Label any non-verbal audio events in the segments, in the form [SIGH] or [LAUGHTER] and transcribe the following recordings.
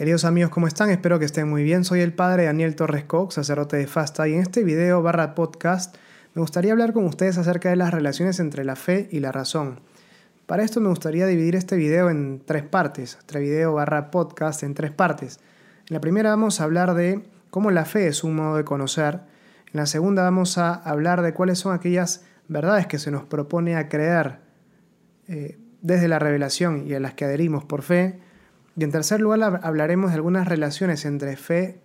Queridos amigos, ¿cómo están? Espero que estén muy bien. Soy el padre Daniel Torres Cox, sacerdote de Fasta, y en este video barra podcast me gustaría hablar con ustedes acerca de las relaciones entre la fe y la razón. Para esto me gustaría dividir este video en tres partes, este video barra podcast en tres partes. En la primera vamos a hablar de cómo la fe es un modo de conocer. En la segunda vamos a hablar de cuáles son aquellas verdades que se nos propone a creer eh, desde la revelación y a las que adherimos por fe. Y en tercer lugar hablaremos de algunas relaciones entre fe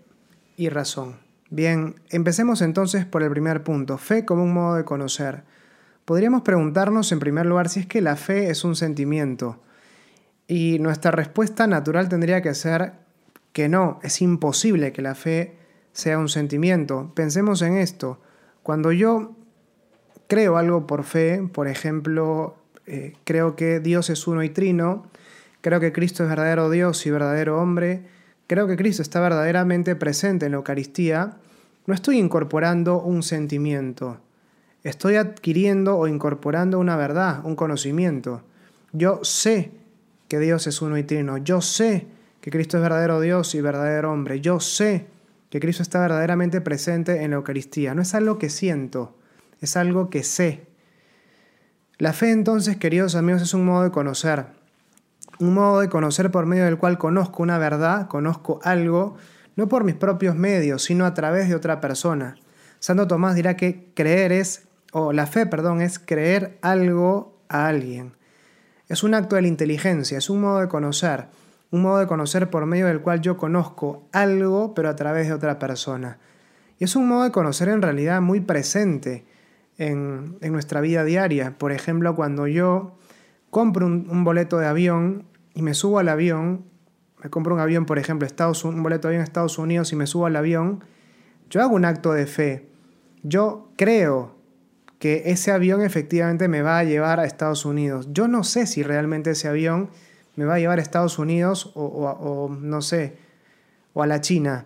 y razón. Bien, empecemos entonces por el primer punto, fe como un modo de conocer. Podríamos preguntarnos en primer lugar si es que la fe es un sentimiento. Y nuestra respuesta natural tendría que ser que no, es imposible que la fe sea un sentimiento. Pensemos en esto. Cuando yo creo algo por fe, por ejemplo, eh, creo que Dios es uno y trino, Creo que Cristo es verdadero Dios y verdadero hombre. Creo que Cristo está verdaderamente presente en la Eucaristía. No estoy incorporando un sentimiento. Estoy adquiriendo o incorporando una verdad, un conocimiento. Yo sé que Dios es uno y trino. Yo sé que Cristo es verdadero Dios y verdadero hombre. Yo sé que Cristo está verdaderamente presente en la Eucaristía. No es algo que siento, es algo que sé. La fe entonces, queridos amigos, es un modo de conocer un modo de conocer por medio del cual conozco una verdad, conozco algo, no por mis propios medios, sino a través de otra persona. Santo Tomás dirá que creer es, o la fe, perdón, es creer algo a alguien. Es un acto de la inteligencia, es un modo de conocer, un modo de conocer por medio del cual yo conozco algo, pero a través de otra persona. Y es un modo de conocer en realidad muy presente en, en nuestra vida diaria. Por ejemplo, cuando yo compro un, boleto de avión y me subo al avión, me compro un avión, por ejemplo, Estados, un boleto de avión a Estados Unidos y me subo al avión, yo hago un acto de fe. Yo creo que ese avión efectivamente me va a llevar a Estados Unidos. Yo no sé si realmente ese avión me va a llevar a Estados Unidos o, o no sé, o a la China.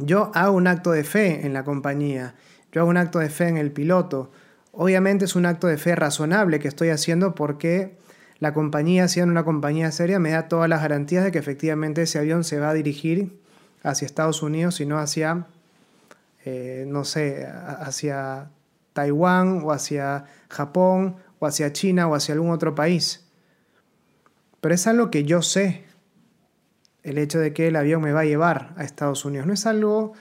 Yo hago un acto de fe en la compañía. Yo hago un acto de fe en el piloto. Obviamente es un acto de fe razonable que estoy haciendo porque la compañía, siendo una compañía seria, me da todas las garantías de que efectivamente ese avión se va a dirigir hacia Estados Unidos y no hacia, eh, no sé, hacia Taiwán o hacia Japón o hacia China o hacia algún otro país. Pero es algo que yo sé, el hecho de que el avión me va a llevar a Estados Unidos. No es algo,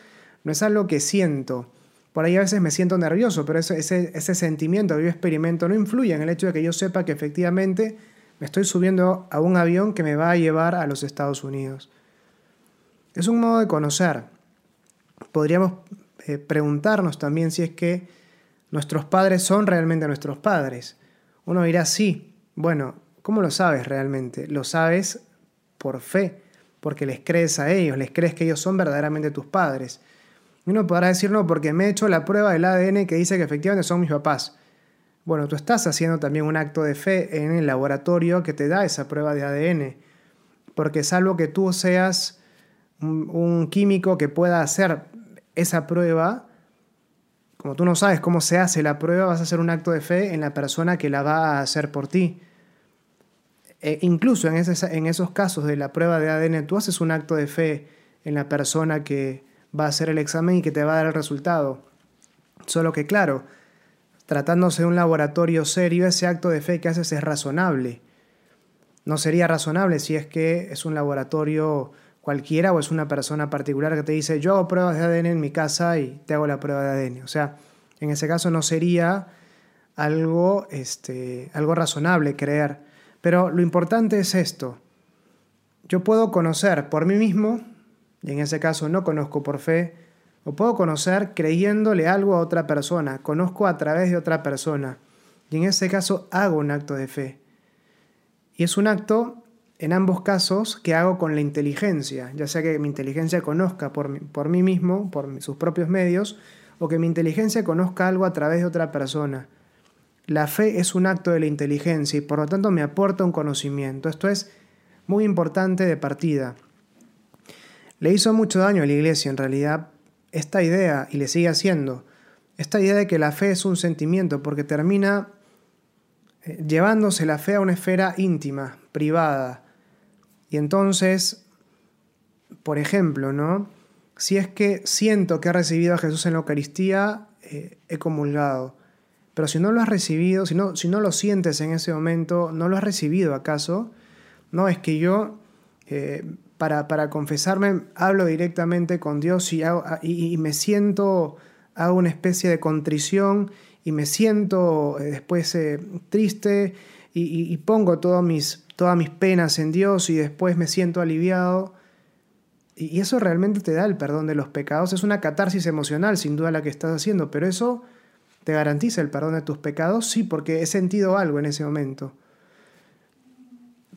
no es algo que siento. Por ahí a veces me siento nervioso, pero ese, ese, sentimiento que yo experimento no influye en el hecho de que yo sepa que efectivamente me estoy subiendo a un avión que me va a llevar a los Estados Unidos. Es un modo de conocer. Podríamos eh, preguntarnos también si es que nuestros padres son realmente nuestros padres. Uno dirá, sí. Bueno, ¿cómo lo sabes realmente? Lo sabes por fe, porque les crees a ellos, les crees que ellos son verdaderamente tus padres. Uno podrá decir, no, porque me he hecho la prueba del ADN que dice que efectivamente son mis papás. Bueno, tú estás haciendo también un acto de fe en el laboratorio que te da esa prueba de ADN. Porque salvo que tú seas un, químico que pueda hacer esa prueba, como tú no sabes cómo se hace la prueba, vas a hacer un acto de fe en la persona que la va a hacer por ti. E incluso en, en esos casos de la prueba de ADN, tú haces un acto de fe en la persona que, va a hacer el examen y que te va a dar el resultado. Solo que claro, tratándose de un laboratorio serio, ese acto de fe que haces es razonable. No sería razonable si es que es un laboratorio cualquiera o es una persona particular que te dice yo hago pruebas de ADN en mi casa y te hago la prueba de ADN. O sea, en ese caso no sería algo, este, algo razonable creer. Pero lo importante es esto. Yo puedo conocer por mí mismo y en ese caso no conozco por fe, o puedo conocer creyéndole algo a otra persona, conozco a través de otra persona, y en ese caso hago un acto de fe. Y es un acto, en ambos casos, que hago con la inteligencia, ya sea que mi inteligencia conozca por, por mí mismo, por sus propios medios, o que mi inteligencia conozca algo a través de otra persona. La fe es un acto de la inteligencia y por lo tanto me aporta un conocimiento. Esto es muy importante de partida. Le hizo mucho daño a la iglesia en realidad esta idea, y le sigue haciendo, esta idea de que la fe es un sentimiento, porque termina eh, llevándose la fe a una esfera íntima, privada. Y entonces por ejemplo, ¿no? Si es que siento que he recibido a Jesús en la Eucaristía, eh, he comulgado. Pero si no lo has recibido, si no, si no lo sientes en ese momento, ¿no lo has recibido acaso? No, es que yo eh, para, para, confesarme hablo directamente con Dios y, me siento, hago una especie de contrición y me siento eh, después triste y, pongo todas mis, todas mis penas en Dios y después me siento aliviado. Y eso realmente te da el perdón de los pecados. Es una catarsis emocional, sin duda, la que estás haciendo, pero eso te garantiza el perdón de tus pecados, sí, porque he sentido algo en ese momento.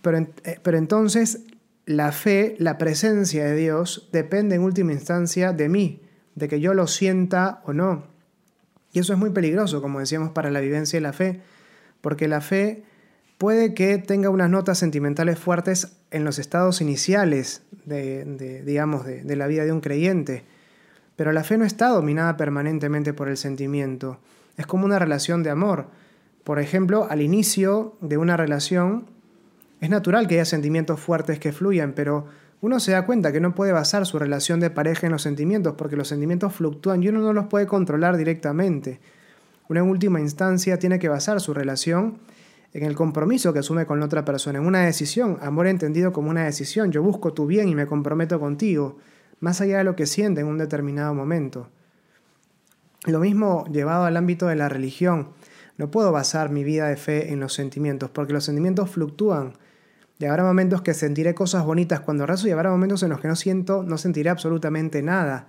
Pero, eh, pero entonces la fe, la presencia de Dios, depende en última instancia de mí, de que yo lo sienta o no. Y eso es muy peligroso, como decíamos, para la vivencia de la fe, porque la fe puede que tenga unas notas sentimentales fuertes en los estados iniciales de, digamos, de, la vida de un creyente, pero la fe no está dominada permanentemente por el sentimiento. Es como una relación de amor. Por ejemplo, al inicio de una relación es natural que haya sentimientos fuertes que fluyan, pero uno se da cuenta que no puede basar su relación de pareja en los sentimientos porque los sentimientos fluctúan y uno no los puede controlar directamente. Uno en última instancia tiene que basar su relación en el compromiso que asume con la otra persona, en una decisión, amor entendido como una decisión. Yo busco tu bien y me comprometo contigo, más allá de lo que siente en un determinado momento. Lo mismo llevado al ámbito de la religión. No puedo basar mi vida de fe en los sentimientos, porque los sentimientos fluctúan. Llegará momentos que sentiré cosas bonitas cuando rezo y habrá momentos en los que no siento, no sentiré absolutamente nada.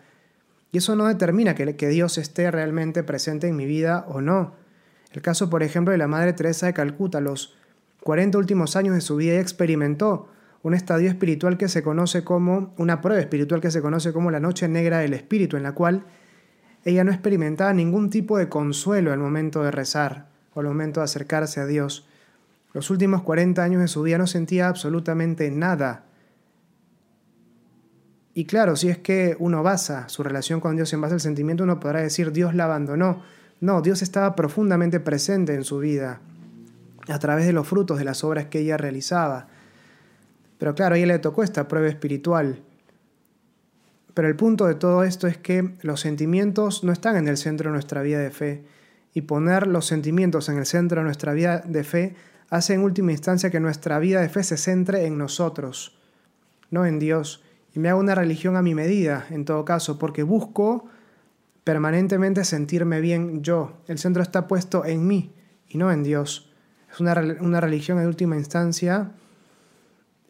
Y eso no determina que, que Dios esté realmente presente en mi vida o no. El caso, por ejemplo, de la Madre Teresa de Calcuta, los 40 últimos años de su vida ella experimentó un estadio espiritual que se conoce como, una prueba espiritual que se conoce como la noche negra del espíritu, en la cual ella no experimentaba ningún tipo de consuelo al momento de rezar o al momento de acercarse a Dios. Los últimos 40 años de su vida no sentía absolutamente nada. Y claro, si es que uno basa su relación con Dios en base al sentimiento, uno podrá decir Dios la abandonó. No, Dios estaba profundamente presente en su vida a través de los frutos de las obras que ella realizaba. Pero claro, a ella le tocó esta prueba espiritual. Pero el punto de todo esto es que los sentimientos no están en el centro de nuestra vida de fe. Y poner los sentimientos en el centro de nuestra vida de fe hace en última instancia que nuestra vida de fe se centre en nosotros, no en Dios. Y me hago una religión a mi medida, en todo caso, porque busco permanentemente sentirme bien yo. El centro está puesto en mí y no en Dios. Es una, una religión en última instancia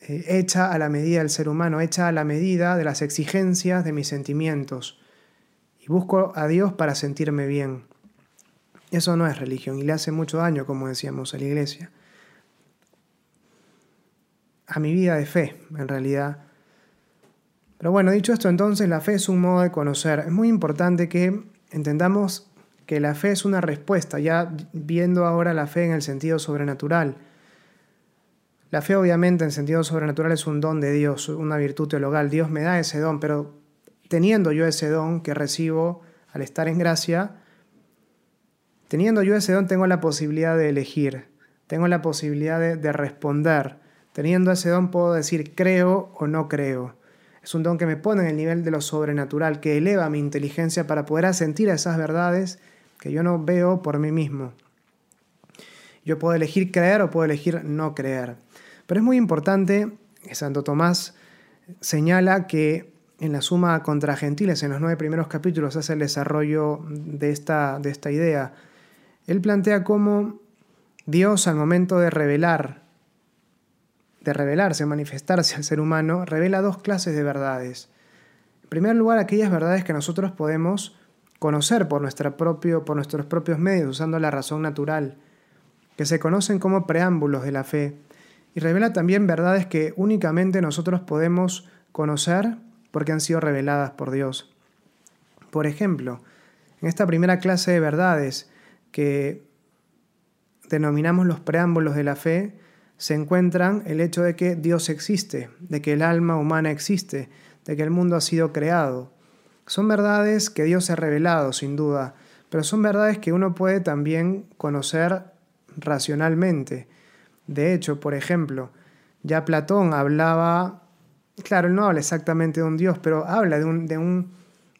eh, hecha a la medida del ser humano, hecha a la medida de las exigencias de mis sentimientos. Y busco a Dios para sentirme bien. Eso no es religión y le hace mucho daño, como decíamos, a la iglesia. A mi vida de fe, en realidad pero bueno, dicho esto, entonces la fe es un modo de conocer. Es muy importante que entendamos que la fe es una respuesta, ya viendo ahora la fe en el sentido sobrenatural. La fe obviamente en sentido sobrenatural es un don de Dios, una virtud teologal. Dios me da ese don, pero teniendo yo ese don que recibo al estar en gracia, teniendo yo ese don tengo la posibilidad de elegir, tengo la posibilidad de, de responder. Teniendo ese don puedo decir creo o no creo. Es un don que me pone en el nivel de lo sobrenatural, que eleva mi inteligencia para poder asentir a esas verdades que yo no veo por mí mismo. Yo puedo elegir creer o puedo elegir no creer. Pero es muy importante que Santo Tomás señala que en la suma contra gentiles, en los nueve primeros capítulos, hace el desarrollo de esta, de esta idea. Él plantea cómo Dios al momento de revelar de revelarse, manifestarse al ser humano, revela dos clases de verdades. En primer lugar, aquellas verdades que nosotros podemos conocer por, nuestra propio, por nuestros propios medios, usando la razón natural, que se conocen como preámbulos de la fe, y revela también verdades que únicamente nosotros podemos conocer porque han sido reveladas por Dios. Por ejemplo, en esta primera clase de verdades que denominamos los preámbulos de la fe, se encuentran el hecho de que Dios existe, de que el alma humana existe, de que el mundo ha sido creado. Son verdades que Dios ha revelado, sin duda, pero son verdades que uno puede también conocer racionalmente. De hecho, por ejemplo, ya Platón hablaba claro, él no habla exactamente de un Dios, pero habla de un, de un,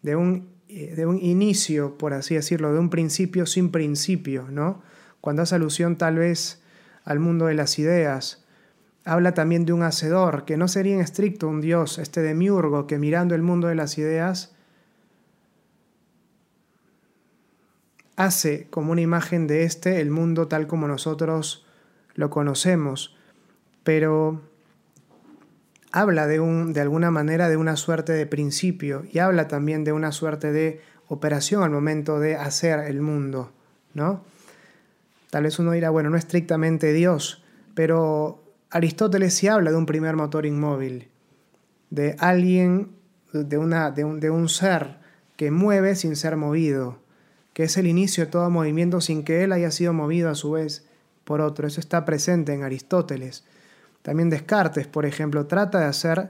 de un, eh, de un inicio, por así decirlo, de un principio sin principio, ¿no? Cuando hace alusión tal vez al mundo de las ideas, habla también de un hacedor, que no sería en estricto un Dios, este demiurgo, que mirando el mundo de las ideas, hace como una imagen de este el mundo tal como nosotros lo conocemos, pero habla de, un, de alguna manera de una suerte de principio y habla también de una suerte de operación al momento de hacer el mundo, ¿no? Tal vez uno dirá, bueno, no estrictamente Dios, pero Aristóteles sí habla de un primer motor inmóvil, de alguien, de, una, de, un, de un ser que mueve sin ser movido, que es el inicio de todo movimiento sin que él haya sido movido a su vez por otro. Eso está presente en Aristóteles. También Descartes, por ejemplo, trata de hacer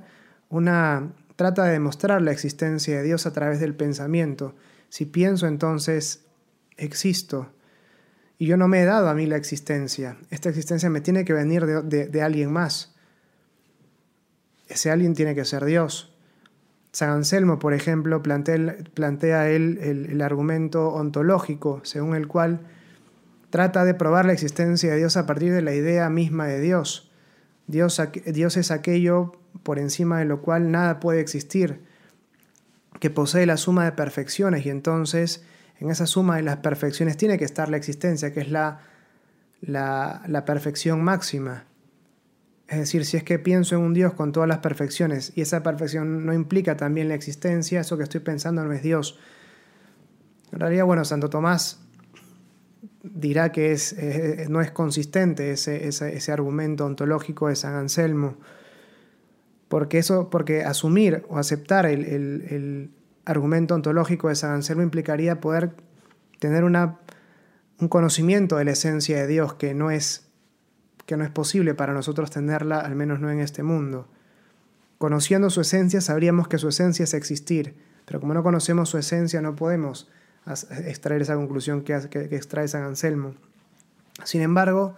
una trata de demostrar la existencia de Dios a través del pensamiento. Si pienso, entonces existo. Y yo no me he dado a mí la existencia. Esta existencia me tiene que venir de, alguien más. Ese alguien tiene que ser Dios. San Anselmo, por ejemplo, plantea, plantea él el argumento ontológico, según el cual trata de probar la existencia de Dios a partir de la idea misma de Dios. Dios, Dios es aquello por encima de lo cual nada puede existir, que posee la suma de perfecciones y entonces en esa suma de las perfecciones tiene que estar la existencia, que es la, la, perfección máxima. Es decir, si es que pienso en un Dios con todas las perfecciones y esa perfección no implica también la existencia, eso que estoy pensando no es Dios. En realidad, bueno, Santo Tomás dirá que es, no es consistente ese, ese, argumento ontológico de San Anselmo, porque, eso, porque asumir o aceptar el, el, argumento ontológico de San Anselmo implicaría poder tener una, un conocimiento de la esencia de Dios que no, es, que no es posible para nosotros tenerla, al menos no en este mundo. Conociendo su esencia sabríamos que su esencia es existir, pero como no conocemos su esencia no podemos extraer esa conclusión que, que, extrae San Anselmo. Sin embargo,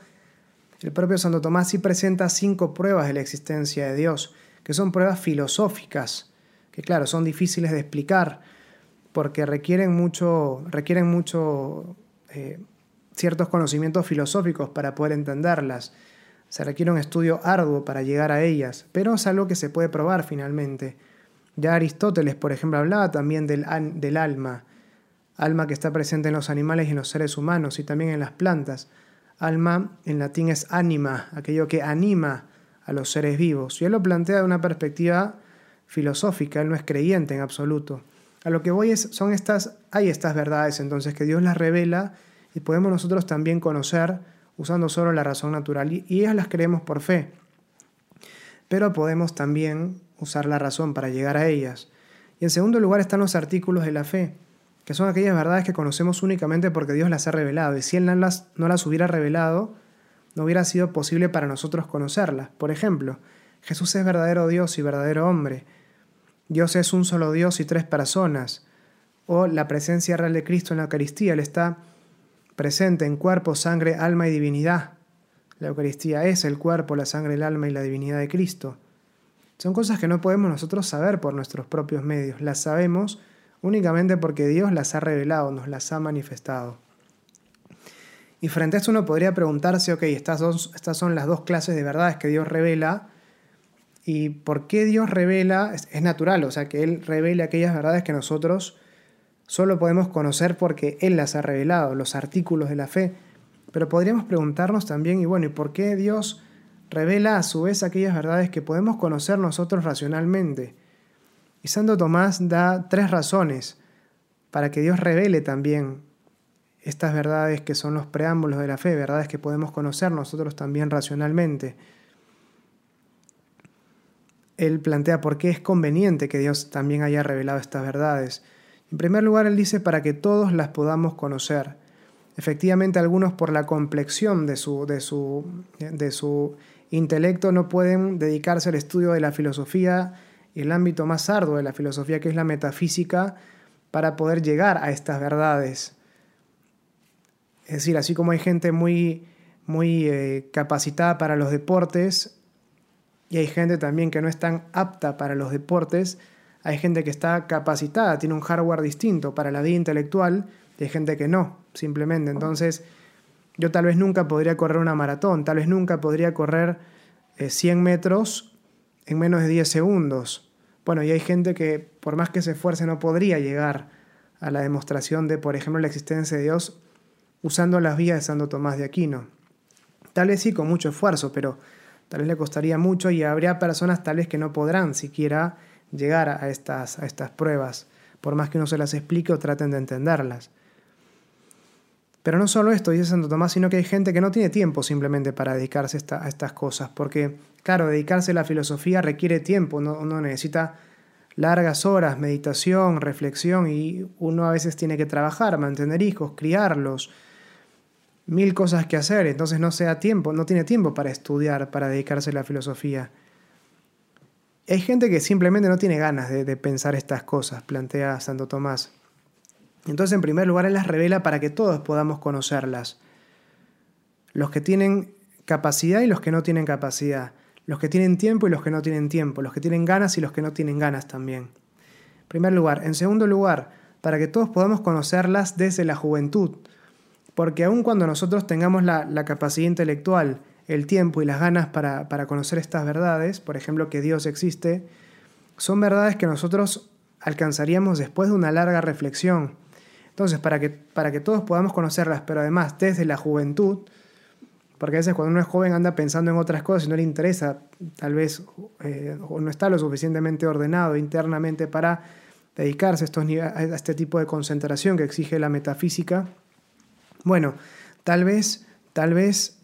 el propio Santo Tomás sí presenta cinco pruebas de la existencia de Dios, que son pruebas filosóficas, que claro, son difíciles de explicar, porque requieren mucho, requieren eh, ciertos conocimientos filosóficos para poder entenderlas. Se requiere un estudio arduo para llegar a ellas, pero es algo que se puede probar finalmente. Ya Aristóteles, por ejemplo, hablaba también del, del alma, alma que está presente en los animales y en los seres humanos y también en las plantas. Alma en latín es anima, aquello que anima a los seres vivos. Y él lo plantea de una perspectiva filosófica, él no es creyente en absoluto. A lo que voy es, son estas, hay estas verdades entonces que Dios las revela y podemos nosotros también conocer usando solo la razón natural y, ellas las creemos por fe. Pero podemos también usar la razón para llegar a ellas. Y en segundo lugar están los artículos de la fe que son aquellas verdades que conocemos únicamente porque Dios las ha revelado, y si Él no las, no las hubiera revelado, no hubiera sido posible para nosotros conocerlas. Por ejemplo, Jesús es verdadero Dios y verdadero hombre. Dios es un solo Dios y tres personas. O la presencia real de Cristo en la Eucaristía. Él está presente en cuerpo, sangre, alma y divinidad. La Eucaristía es el cuerpo, la sangre, el alma y la divinidad de Cristo. Son cosas que no podemos nosotros saber por nuestros propios medios. Las sabemos únicamente porque Dios las ha revelado, nos las ha manifestado. Y frente a esto uno podría preguntarse, ok, estas, estas son las dos clases de verdades que Dios revela, ¿y por qué Dios revela? Es, natural, o sea, que Él revele aquellas verdades que nosotros solo podemos conocer porque Él las ha revelado, los artículos de la fe. Pero podríamos preguntarnos también, y bueno, ¿y por qué Dios revela a su vez aquellas verdades que podemos conocer nosotros racionalmente? Y Santo Tomás da tres razones para que Dios revele también estas verdades que son los preámbulos de la fe, verdades que podemos conocer nosotros también racionalmente. Él plantea por qué es conveniente que Dios también haya revelado estas verdades. En primer lugar, él dice para que todos las podamos conocer. Efectivamente, algunos por la complexión de su, de su, de su intelecto no pueden dedicarse al estudio de la filosofía el ámbito más arduo de la filosofía, que es la metafísica, para poder llegar a estas verdades. Es decir, así como hay gente muy, muy eh, capacitada para los deportes, y hay gente también que no es tan apta para los deportes, hay gente que está capacitada, tiene un hardware distinto para la vida intelectual, y hay gente que no, simplemente. Entonces, yo tal vez nunca podría correr una maratón, tal vez nunca podría correr 100 eh, metros en menos de 10 segundos. Bueno, y hay gente que por más que se esfuerce no podría llegar a la demostración de, por ejemplo, la existencia de Dios usando las vías de Santo Tomás de Aquino. Tal vez sí con mucho esfuerzo, pero tal vez le costaría mucho y habría personas tal vez que no podrán siquiera llegar a estas, a estas pruebas, por más que uno se las explique o traten de entenderlas. Pero no solo esto, dice Santo Tomás, sino que hay gente que no tiene tiempo simplemente para dedicarse a estas cosas, porque, claro, dedicarse a la filosofía requiere tiempo, uno necesita largas horas, meditación, reflexión, y uno a veces tiene que trabajar, mantener hijos, criarlos, mil cosas que hacer, entonces no sea tiempo, no tiene tiempo para estudiar, para dedicarse a la filosofía. Hay gente que simplemente no tiene ganas de, pensar estas cosas, plantea Santo Tomás. Entonces, en primer lugar, Él las revela para que todos podamos conocerlas. Los que tienen capacidad y los que no tienen capacidad. Los que tienen tiempo y los que no tienen tiempo. Los que tienen ganas y los que no tienen ganas también. Primer lugar. En segundo lugar, para que todos podamos conocerlas desde la juventud. Porque aun cuando nosotros tengamos la, capacidad intelectual, el tiempo y las ganas para, para conocer estas verdades, por ejemplo, que Dios existe, son verdades que nosotros alcanzaríamos después de una larga reflexión. Entonces, para que, para que todos podamos conocerlas, pero además desde la juventud, porque a veces cuando uno es joven anda pensando en otras cosas y no le interesa, tal vez, eh, no está lo suficientemente ordenado internamente para dedicarse a, estos, a este tipo de concentración que exige la metafísica, bueno, tal vez, tal vez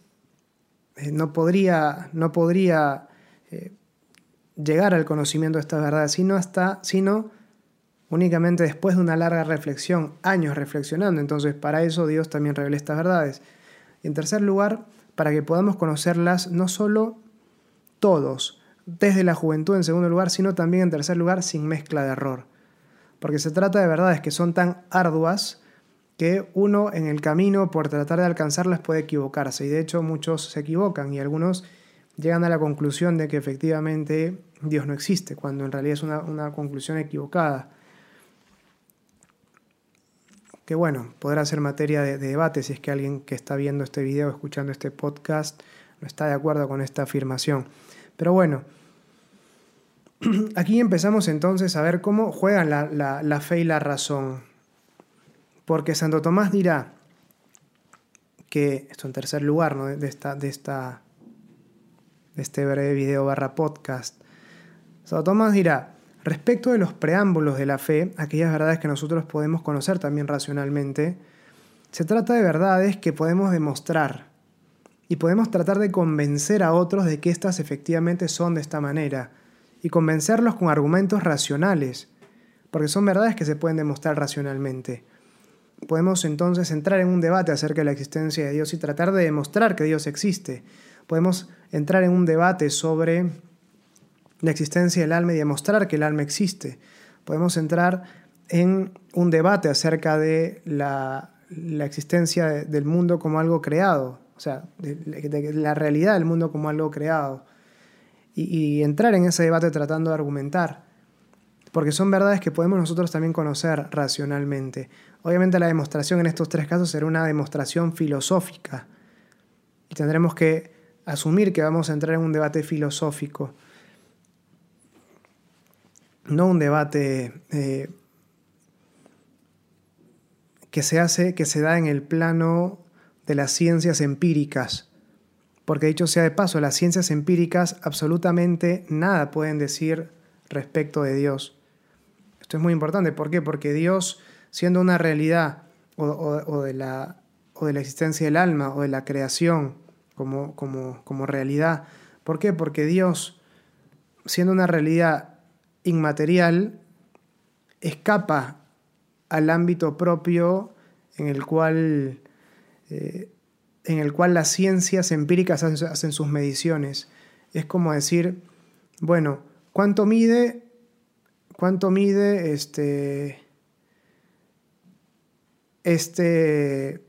eh, no podría, no podría eh, llegar al conocimiento de esta verdad, sino hasta, sino únicamente después de una larga reflexión, años reflexionando. Entonces, para eso Dios también revela estas verdades. Y en tercer lugar, para que podamos conocerlas no solo todos, desde la juventud en segundo lugar, sino también en tercer lugar, sin mezcla de error. Porque se trata de verdades que son tan arduas que uno en el camino por tratar de alcanzarlas puede equivocarse y de hecho muchos se equivocan y algunos llegan a la conclusión de que efectivamente Dios no existe, cuando en realidad es una, conclusión equivocada. Que bueno, podrá ser materia de, debate si es que alguien que está viendo este video, escuchando este podcast, no está de acuerdo con esta afirmación. Pero bueno, [CLEARS THROAT] aquí empezamos entonces a ver cómo juegan la fe y la razón porque Santo Tomás dirá que, esto en tercer lugar de, esta, de, esta, de este breve video barra podcast, Santo Tomás dirá, respecto de los preámbulos de la fe, aquellas verdades que nosotros podemos conocer también racionalmente, se trata de verdades que podemos demostrar y podemos tratar de convencer a otros de que éstas efectivamente son de esta manera y convencerlos con argumentos racionales, porque son verdades que se pueden demostrar racionalmente podemos entonces entrar en un debate acerca de la existencia de Dios y tratar de demostrar que Dios existe. Podemos entrar en un debate sobre la existencia del alma y demostrar que el alma existe. Podemos entrar en un debate acerca de la, existencia del mundo como algo creado, o sea, de, la realidad del mundo como algo creado. y entrar en ese debate tratando de argumentar porque son verdades que podemos nosotros también conocer racionalmente. Obviamente la demostración en estos tres casos será una demostración filosófica y tendremos que asumir que vamos a entrar en un debate filosófico, no un debate eh, que se hace, que se da en el plano de las ciencias empíricas. Porque dicho sea de paso, las ciencias empíricas absolutamente nada pueden decir respecto de Dios. Esto es muy importante. ¿Por qué? Porque Dios siendo una realidad o, de, la, o de la existencia del alma o de la creación como, como, como realidad. ¿Por qué? Porque Dios, siendo una realidad inmaterial, escapa al ámbito propio en el cual, eh, en el cual las ciencias empíricas hacen sus mediciones. Es como decir, bueno, ¿cuánto mide, cuánto mide este, este,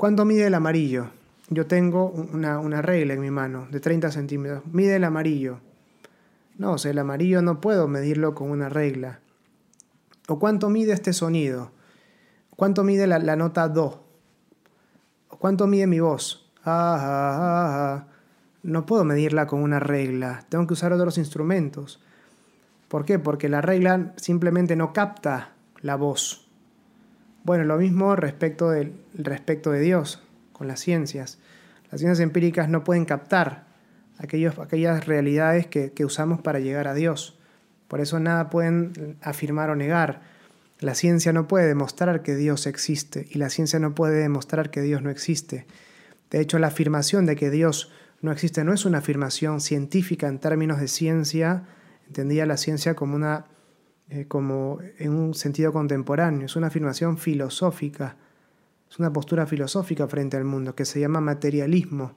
¿Cuánto mide el amarillo? Yo tengo una, regla en mi mano de 30 centímetros. Mide el amarillo. No, o el amarillo no puedo medirlo con una regla. ¿O cuánto mide este sonido? ¿Cuánto mide la, nota do? ¿O cuánto mide mi voz? Ah, ah, ah, ah, no puedo medirla con una regla. Tengo que usar otros instrumentos. ¿Por qué? Porque la regla simplemente no capta la voz. Bueno, lo mismo respecto, del, respecto de Dios, con las ciencias. Las ciencias empíricas no pueden captar aquellos, aquellas realidades que, que usamos para llegar a Dios. Por eso nada pueden afirmar o negar. La ciencia no puede demostrar que Dios existe y la ciencia no puede demostrar que Dios no existe. De hecho, la afirmación de que Dios no existe no es una afirmación científica en términos de ciencia, entendía la ciencia como una eh, como en un sentido contemporáneo, es una afirmación filosófica, es una postura filosófica frente al mundo que se llama materialismo.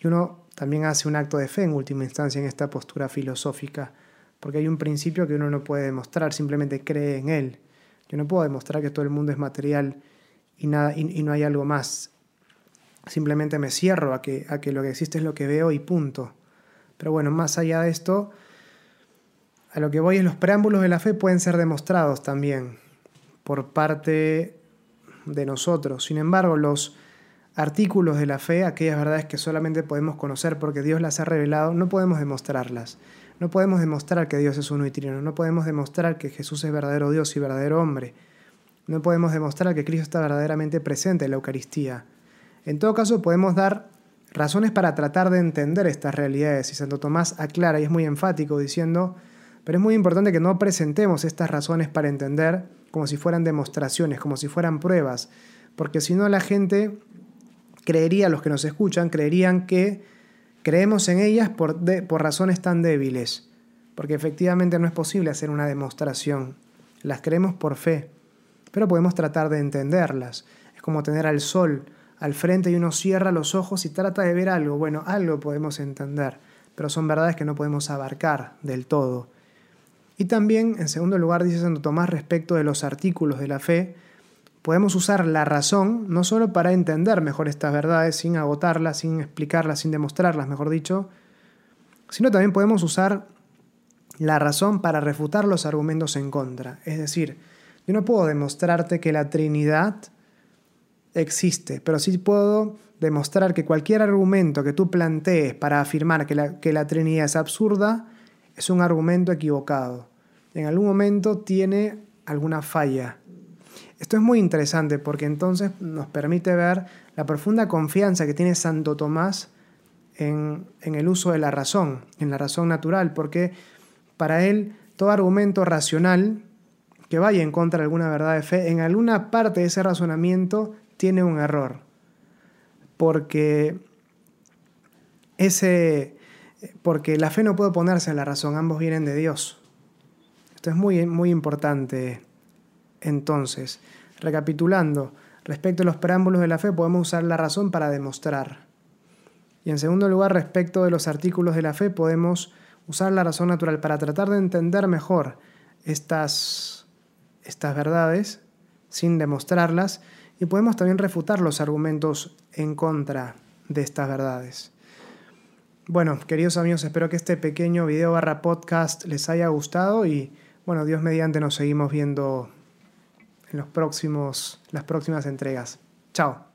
Y uno también hace un acto de fe en última instancia en esta postura filosófica, porque hay un principio que uno no puede demostrar, simplemente cree en él. Yo no puedo demostrar que todo el mundo es material y, nada, y, no hay algo más. Simplemente me cierro a que, a que lo que existe es lo que veo y punto. Pero bueno, más allá de esto, a lo que voy es los preámbulos de la fe pueden ser demostrados también por parte de nosotros. Sin embargo, los artículos de la fe, aquellas verdades que solamente podemos conocer porque Dios las ha revelado, no podemos demostrarlas. No podemos demostrar que Dios es uno y trino, no podemos demostrar que Jesús es verdadero Dios y verdadero hombre. No podemos demostrar que Cristo está verdaderamente presente en la Eucaristía. En todo caso, podemos dar razones para tratar de entender estas realidades. Y Santo Tomás aclara y es muy enfático diciendo, pero es muy importante que no presentemos estas razones para entender como si fueran demostraciones, como si fueran pruebas, porque si no la gente creería, los que nos escuchan, creerían que creemos en ellas por, por razones tan débiles, porque efectivamente no es posible hacer una demostración, las creemos por fe, pero podemos tratar de entenderlas. Es como tener al sol al frente y uno cierra los ojos y trata de ver algo, bueno, algo podemos entender, pero son verdades que no podemos abarcar del todo. Y también, en segundo lugar, dice Santo Tomás respecto de los artículos de la fe, podemos usar la razón no solo para entender mejor estas verdades, sin agotarlas, sin explicarlas, sin demostrarlas, mejor dicho, sino también podemos usar la razón para refutar los argumentos en contra. Es decir, yo no puedo demostrarte que la Trinidad existe, pero sí puedo demostrar que cualquier argumento que tú plantees para afirmar que la, que la Trinidad es absurda, es un argumento equivocado. En algún momento tiene alguna falla. Esto es muy interesante porque entonces nos permite ver la profunda confianza que tiene Santo Tomás en, en el uso de la razón, en la razón natural, porque para él todo argumento racional que vaya en contra de alguna verdad de fe, en alguna parte de ese razonamiento tiene un error. Porque ese, porque la fe no puede oponerse a la razón, ambos vienen de Dios. Esto es muy, muy importante. Entonces, recapitulando, respecto a los preámbulos de la fe, podemos usar la razón para demostrar. Y en segundo lugar, respecto de los artículos de la fe, podemos usar la razón natural para tratar de entender mejor estas, estas verdades sin demostrarlas y podemos también refutar los argumentos en contra de estas verdades. Bueno, queridos amigos, espero que este pequeño video barra podcast les haya gustado y bueno, Dios mediante nos seguimos viendo en los próximos, las próximas entregas. Chao.